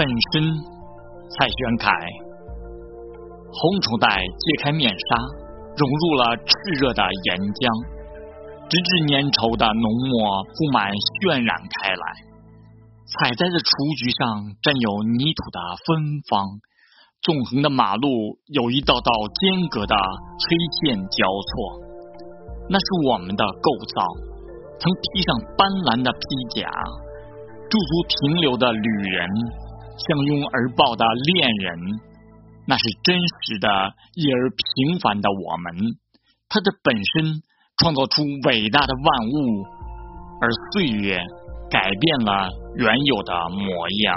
本身。蔡玄凯，红绸带揭开面纱，融入了炽热的岩浆，直至粘稠的浓墨布满渲染开来。采摘的雏菊上，沾有泥土的芬芳。纵横的马路有一道道间隔的黑线交错，那是我们的构造。曾披上斑斓的披甲，驻足停留的旅人，相拥而抱的恋人，那是真实的，一而平凡的我们。他的本身创造出伟大的万物，而岁月改变了原有的模样。